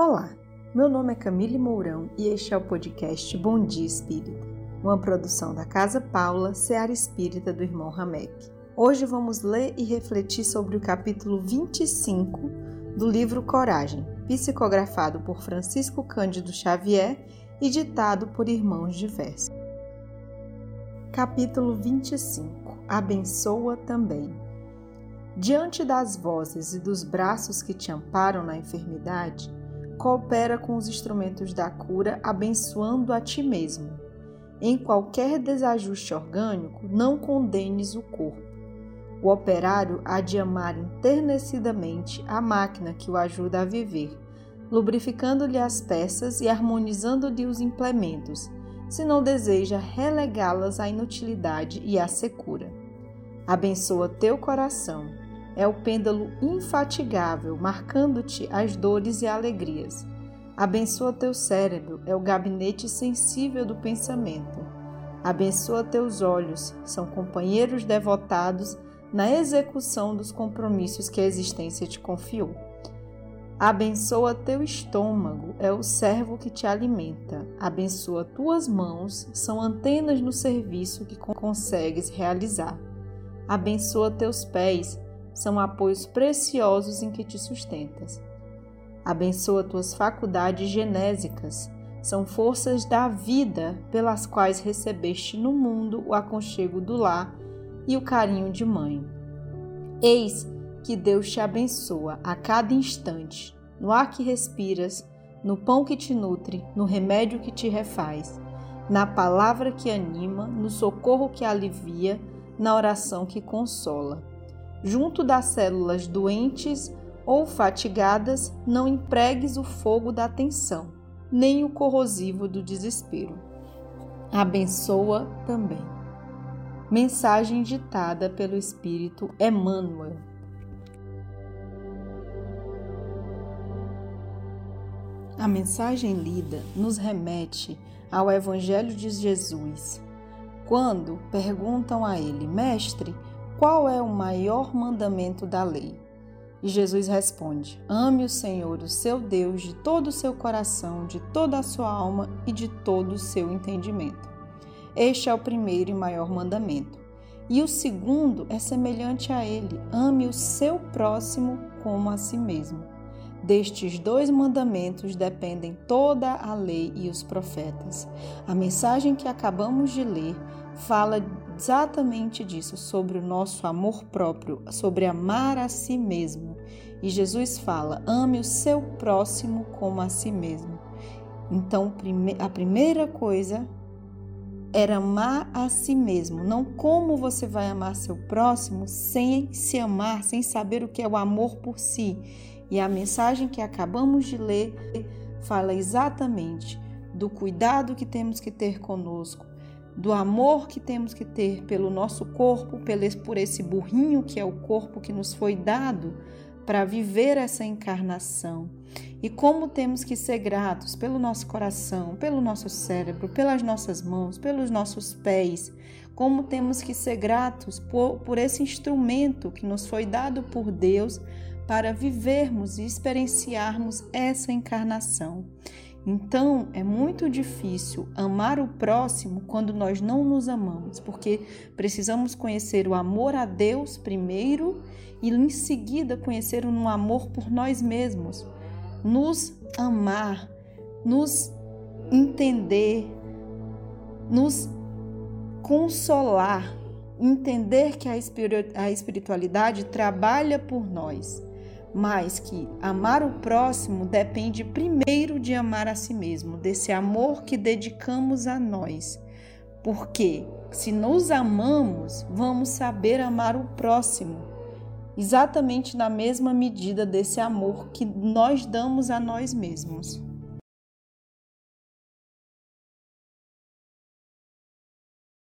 Olá, meu nome é Camille Mourão e este é o podcast Bom Dia Espírita, uma produção da Casa Paula, Seara Espírita do irmão Ramek. Hoje vamos ler e refletir sobre o capítulo 25 do livro Coragem, psicografado por Francisco Cândido Xavier e ditado por irmãos diversos. Capítulo 25 Abençoa também. Diante das vozes e dos braços que te amparam na enfermidade, coopera com os instrumentos da cura, abençoando a ti mesmo. Em qualquer desajuste orgânico, não condenes o corpo. O operário há de amar enternecidamente a máquina que o ajuda a viver, lubrificando-lhe as peças e harmonizando-lhe os implementos, se não deseja relegá-las à inutilidade e à secura. Abençoa teu coração é o pêndulo infatigável, marcando-te as dores e alegrias. Abençoa teu cérebro, é o gabinete sensível do pensamento. Abençoa teus olhos, são companheiros devotados na execução dos compromissos que a existência te confiou. Abençoa teu estômago, é o servo que te alimenta. Abençoa tuas mãos, são antenas no serviço que consegues realizar. Abençoa teus pés, são apoios preciosos em que te sustentas. Abençoa tuas faculdades genésicas, são forças da vida pelas quais recebeste no mundo o aconchego do lar e o carinho de mãe. Eis que Deus te abençoa a cada instante, no ar que respiras, no pão que te nutre, no remédio que te refaz, na palavra que anima, no socorro que alivia, na oração que consola junto das células doentes ou fatigadas, não empregues o fogo da tensão, nem o corrosivo do desespero. Abençoa também. Mensagem ditada pelo Espírito Emmanuel. A mensagem lida nos remete ao Evangelho de Jesus. Quando perguntam a ele, Mestre, qual é o maior mandamento da lei? E Jesus responde: Ame o Senhor, o seu Deus, de todo o seu coração, de toda a sua alma e de todo o seu entendimento. Este é o primeiro e maior mandamento. E o segundo é semelhante a ele: ame o seu próximo como a si mesmo. Destes dois mandamentos dependem toda a lei e os profetas. A mensagem que acabamos de ler fala exatamente disso, sobre o nosso amor próprio, sobre amar a si mesmo. E Jesus fala: ame o seu próximo como a si mesmo. Então, a primeira coisa era amar a si mesmo, não como você vai amar seu próximo sem se amar, sem saber o que é o amor por si. E a mensagem que acabamos de ler fala exatamente do cuidado que temos que ter conosco, do amor que temos que ter pelo nosso corpo, por esse burrinho que é o corpo que nos foi dado para viver essa encarnação. E como temos que ser gratos pelo nosso coração, pelo nosso cérebro, pelas nossas mãos, pelos nossos pés. Como temos que ser gratos por, por esse instrumento que nos foi dado por Deus para vivermos e experienciarmos essa encarnação. Então, é muito difícil amar o próximo quando nós não nos amamos, porque precisamos conhecer o amor a Deus primeiro e em seguida conhecer um amor por nós mesmos. Nos amar, nos entender, nos consolar, entender que a espiritualidade trabalha por nós mas que amar o próximo depende primeiro de amar a si mesmo, desse amor que dedicamos a nós. Porque se nos amamos, vamos saber amar o próximo, exatamente na mesma medida desse amor que nós damos a nós mesmos.